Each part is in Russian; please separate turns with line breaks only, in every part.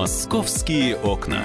Московские окна.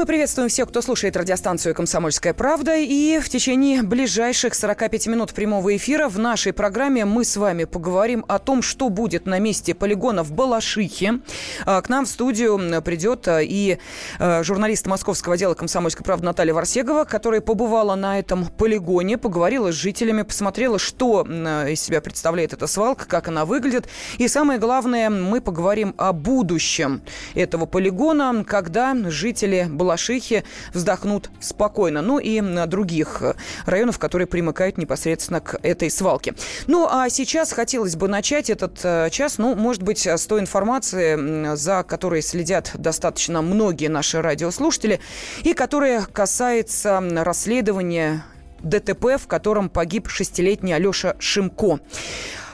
Мы приветствуем всех, кто слушает радиостанцию «Комсомольская правда». И в течение ближайших 45 минут прямого эфира в нашей программе мы с вами поговорим о том, что будет на месте полигона в Балашихе. А, к нам в студию придет а, и а, журналист московского отдела «Комсомольской правды» Наталья Варсегова, которая побывала на этом полигоне, поговорила с жителями, посмотрела, что из себя представляет эта свалка, как она выглядит. И самое главное, мы поговорим о будущем этого полигона, когда жители Балашихи Балашихе вздохнут спокойно. Ну и других районов, которые примыкают непосредственно к этой свалке. Ну а сейчас хотелось бы начать этот э, час, ну, может быть, с той информации, за которой следят достаточно многие наши радиослушатели, и которая касается расследования ДТП, в котором погиб шестилетний Алеша Шимко.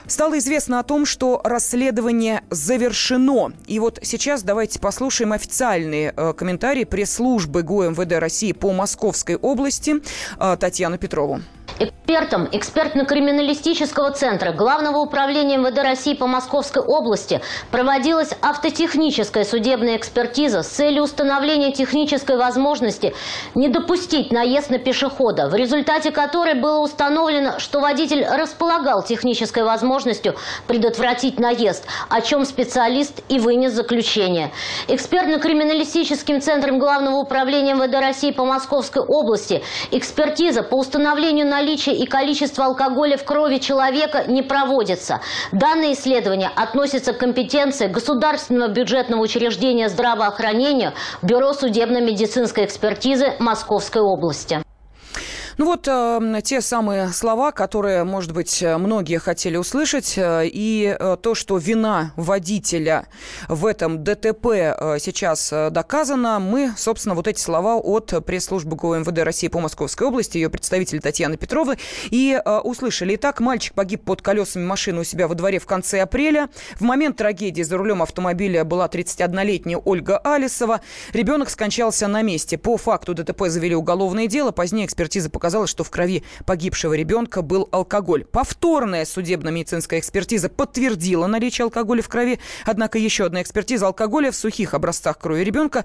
Стало известно о том, что расследование завершено. И вот сейчас давайте послушаем официальные э, комментарии пресс-службы ГУМВД России по Московской области э, Татьяну Петрову.
Экспертам экспертно-криминалистического центра Главного управления МВД России по Московской области проводилась автотехническая судебная экспертиза с целью установления технической возможности не допустить наезд на пешехода, в результате которой было установлено, что водитель располагал технической возможностью предотвратить наезд, о чем специалист и вынес заключение. Экспертно-криминалистическим центром Главного управления МВД России по Московской области экспертиза по установлению наличия наличие и количество алкоголя в крови человека не проводится. Данное исследование относится к компетенции Государственного бюджетного учреждения здравоохранения Бюро судебно-медицинской экспертизы Московской области.
Ну вот э, те самые слова, которые, может быть, многие хотели услышать, э, и э, то, что вина водителя в этом ДТП э, сейчас доказана, мы, собственно, вот эти слова от пресс-службы ГУМВД России по Московской области, ее представитель Татьяны Петровой, и э, услышали. Итак, мальчик погиб под колесами машины у себя во дворе в конце апреля. В момент трагедии за рулем автомобиля была 31-летняя Ольга Алисова. Ребенок скончался на месте. По факту ДТП завели уголовное дело. Позднее экспертиза показала, оказалось, что в крови погибшего ребенка был алкоголь. Повторная судебно-медицинская экспертиза подтвердила наличие алкоголя в крови, однако еще одна экспертиза алкоголя в сухих образцах крови ребенка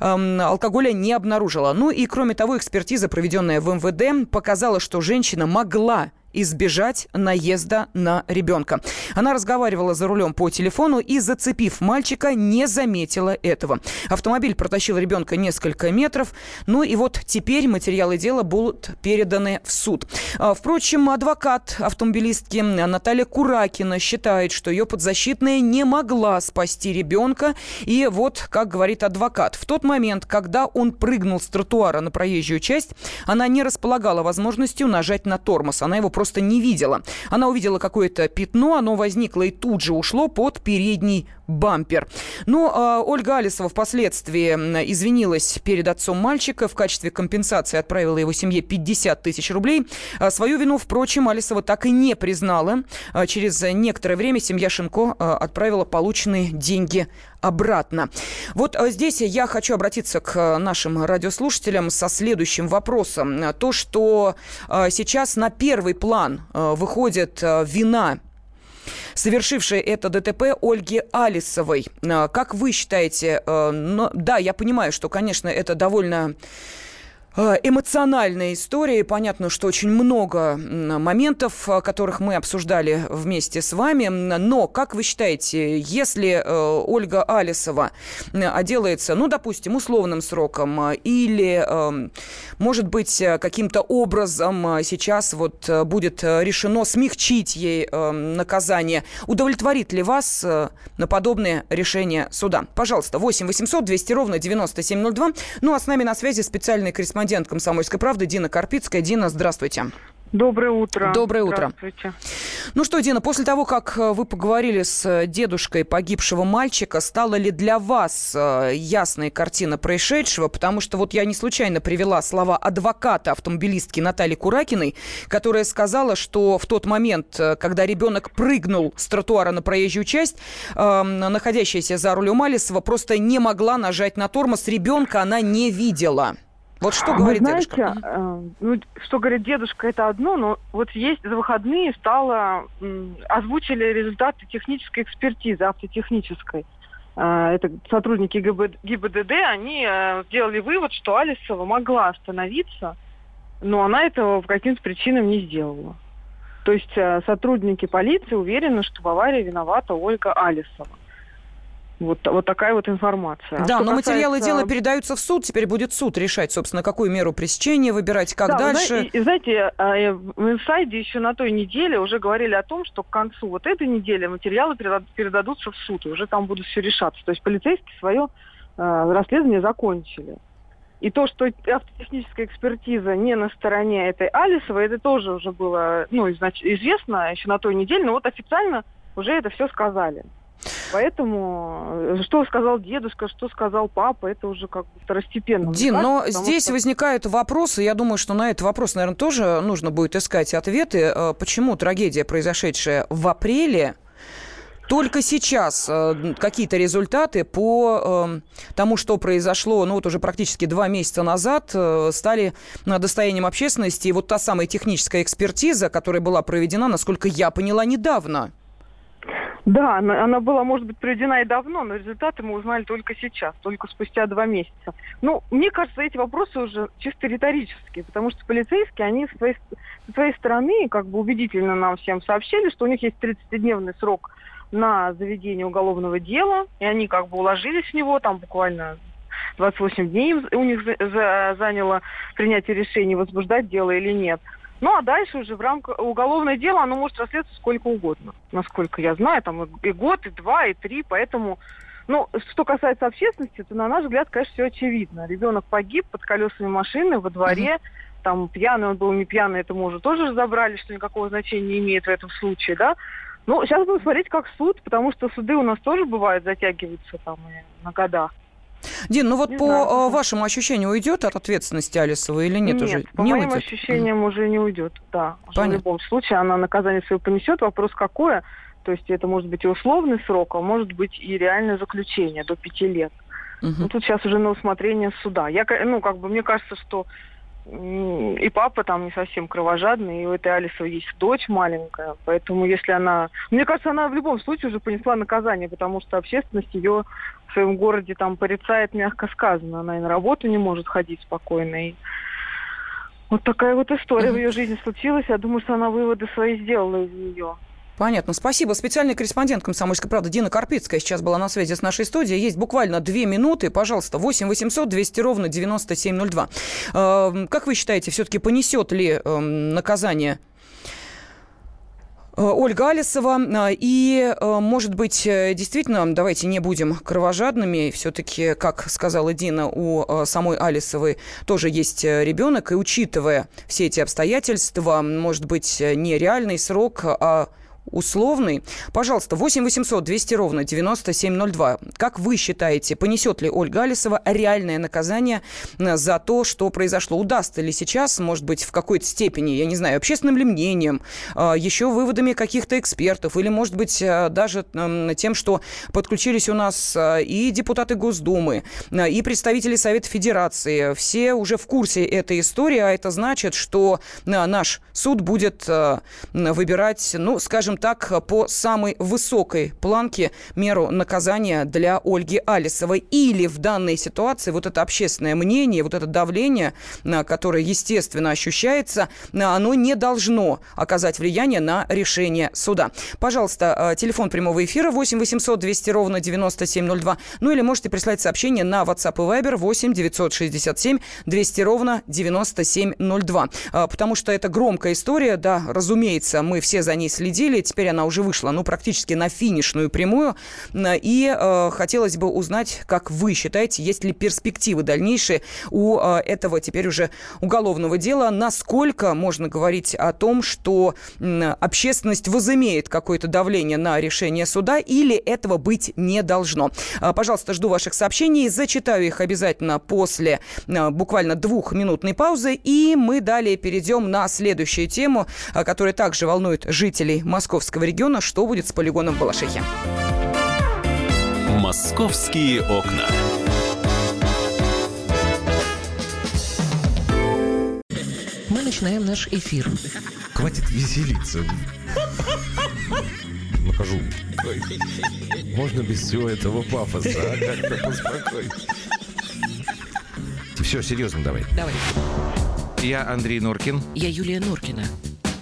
эм, алкоголя не обнаружила. Ну и кроме того, экспертиза, проведенная в МВД, показала, что женщина могла избежать наезда на ребенка. Она разговаривала за рулем по телефону и, зацепив мальчика, не заметила этого. Автомобиль протащил ребенка несколько метров. Ну и вот теперь материалы дела будут переданы в суд. А, впрочем, адвокат автомобилистки Наталья Куракина считает, что ее подзащитная не могла спасти ребенка. И вот, как говорит адвокат, в тот момент, когда он прыгнул с тротуара на проезжую часть, она не располагала возможностью нажать на тормоз. Она его просто просто не видела. Она увидела какое-то пятно, оно возникло и тут же ушло под передний бампер. Но э, Ольга Алисова впоследствии извинилась перед отцом мальчика. В качестве компенсации отправила его семье 50 тысяч рублей. А свою вину, впрочем, Алисова так и не признала. А через некоторое время семья Шинко э, отправила полученные деньги обратно. Вот э, здесь я хочу обратиться к нашим радиослушателям со следующим вопросом. То, что э, сейчас на первый план э, выходит вина совершившей это ДТП Ольги Алисовой. Как вы считаете, да, я понимаю, что, конечно, это довольно Э, эмоциональная история. Понятно, что очень много моментов, э, которых мы обсуждали вместе с вами. Но, как вы считаете, если э, Ольга Алисова отделается, ну, допустим, условным сроком или, может быть, каким-то образом сейчас вот будет решено смягчить ей наказание, удовлетворит ли вас на подобное решение суда? Пожалуйста, 8 800 200 ровно 9702. Ну, а с нами на связи специальный корреспондент корреспондент «Комсомольской правды» Дина Карпицкая. Дина, здравствуйте.
Доброе утро.
Доброе утро. Ну что, Дина, после того, как э, вы поговорили с э, дедушкой погибшего мальчика, стала ли для вас э, ясная картина происшедшего? Потому что вот я не случайно привела слова адвоката автомобилистки Натальи Куракиной, которая сказала, что в тот момент, когда ребенок прыгнул с тротуара на проезжую часть, э, находящаяся за рулем Алисова просто не могла нажать на тормоз. Ребенка она не видела. Вот что говорит
Вы знаете,
дедушка?
Э, ну, что говорит дедушка, это одно, но вот есть за выходные стало, озвучили результаты технической экспертизы, автотехнической. Э, это сотрудники ГБ, ГИБДД, они э, сделали вывод, что Алисова могла остановиться, но она этого по каким-то причинам не сделала. То есть э, сотрудники полиции уверены, что в аварии виновата Ольга Алисова. Вот, вот такая вот информация. А
Да,
что
но материалы
касается-
дела передаются в суд, теперь будет суд решать, собственно, какую меру пресечения выбирать, как
Да,
дальше.
и, знаете, э, в инсайде еще на той неделе уже говорили о том, что к концу вот этой недели материалы переда- передадутся в суд, и уже там будут все решаться. То есть полицейские свое э, расследование закончили. И то, что автотехническая экспертиза не на стороне этой Алисовой, это тоже уже было ну, известно еще на той неделе, но вот официально уже это все сказали. Поэтому э, что сказал дедушка, что сказал папа, это уже как бы второстепенно.
Дин, но здесь
что-
возникают вопросы. Я думаю, что на этот вопрос, наверное, тоже нужно будет искать ответы. Э, Почему трагедия, произошедшая в апреле, только сейчас э, какие-то результаты по э, тому, что произошло, ну вот уже практически два месяца назад, э, стали достоянием общественности. И вот та самая техническая экспертиза, которая была проведена, насколько я поняла, недавно.
Да, она, она была, может быть, проведена и давно, но результаты мы узнали только сейчас, только спустя два месяца. Ну, мне кажется, эти вопросы уже чисто риторические, потому что полицейские, они с своей, со своей стороны как бы убедительно нам всем сообщили, что у них есть 30-дневный срок на заведение уголовного дела, и они как бы уложились в него, там буквально 28 дней у них за- за- заняло принятие решения, возбуждать дело или нет. Ну, а дальше уже в рамках уголовное дело, оно может расследоваться сколько угодно, насколько я знаю, там и, год, и два, и три, поэтому... Ну, что касается общественности, то, на наш взгляд, конечно, все очевидно. Ребенок погиб под колесами машины во дворе, там пьяный он был, не пьяный, это мы уже тоже разобрали, что никакого значения не имеет в этом случае, да. Ну, сейчас будем смотреть, как суд, потому что суды у нас тоже бывают затягиваются там на года.
Дин, ну вот
Не
по
знаю.
э, вашему ощущению уйдет от ответственности Алисова или нет, уже?
по
не
моим
уйдет?
ощущениям уже не уйдет, да.
Понятно.
В любом случае она наказание свое понесет. Вопрос какое? То есть это может быть и условный срок, а может быть и реальное заключение до пяти лет.
Мгм.
Ну, тут сейчас уже на усмотрение суда. Я, ну, как бы, мне кажется, что и папа там не совсем кровожадный, и у этой Алисы есть дочь маленькая, поэтому если она... Мне кажется, она в любом случае уже понесла наказание, потому что общественность ее в своем городе там порицает, мягко сказано. Она и на работу не может ходить спокойно. И вот такая вот история в ее жизни случилась. Я думаю, что она выводы свои сделала из нее.
Понятно. Спасибо. Специальный корреспондент «Комсомольской правды» Дина Карпицкая сейчас была на связи с нашей студией. Есть буквально две минуты. Пожалуйста, 8 800 200 ровно 9702. Э, Как вы считаете, все-таки понесет ли э, наказание э, Ольга Алисова. э, И, э, может быть, действительно, давайте не будем кровожадными. Все-таки, как сказала Дина, у самой Алисовой тоже есть ребенок. И учитывая все эти обстоятельства, может быть, не реальный срок, а условный. Пожалуйста, 8 800 200 ровно 9702. Как вы считаете, понесет ли Ольга Алисова реальное наказание э, за то, что произошло? Удастся ли сейчас, может быть, в какой-то степени, я не знаю, общественным ли мнением, э, еще выводами каких-то экспертов, или, может быть, э, даже тем, что подключились у нас и депутаты Госдумы, и представители Совета Федерации. Все уже в курсе этой истории, а это значит, что наш суд будет выбирать, ну, скажем так, по самой высокой планке меру наказания для Ольги Алисовой. Или в данной ситуации вот это общественное мнение, вот это давление, э, которое, естественно, ощущается, э, оно не должно оказать влияние на решение суда. Пожалуйста, э, телефон прямого эфира 8 800 200 ровно 9702. Ну или можете прислать сообщение на WhatsApp и Viber 8 967 200 ровно 9702. Э, Потому что это громкая история, да, разумеется, мы все за ней следили. Теперь она уже вышла, ну, практически на финишную прямую. И э, хотелось бы узнать, как вы считаете, есть ли перспективы дальнейшие у э, этого теперь уже уголовного дела? Насколько можно говорить о том, что м, общественность возымеет какое-то давление на решение суда или этого быть не должно? А, Пожалуйста, жду ваших сообщений. Зачитаю их обязательно после а, буквально двухминутной паузы. И мы далее перейдем на следующую тему, а, которая также волнует жителей московского региона. Что будет с полигоном в Балашихе?
«Московские окна».
начинаем наш эфир.
Хватит веселиться. Накажу. Можно без всего этого пафоса, а? Как-то поспокойнее. Все, серьезно давай.
Давай.
Я Андрей Норкин.
Я Юлия Норкина.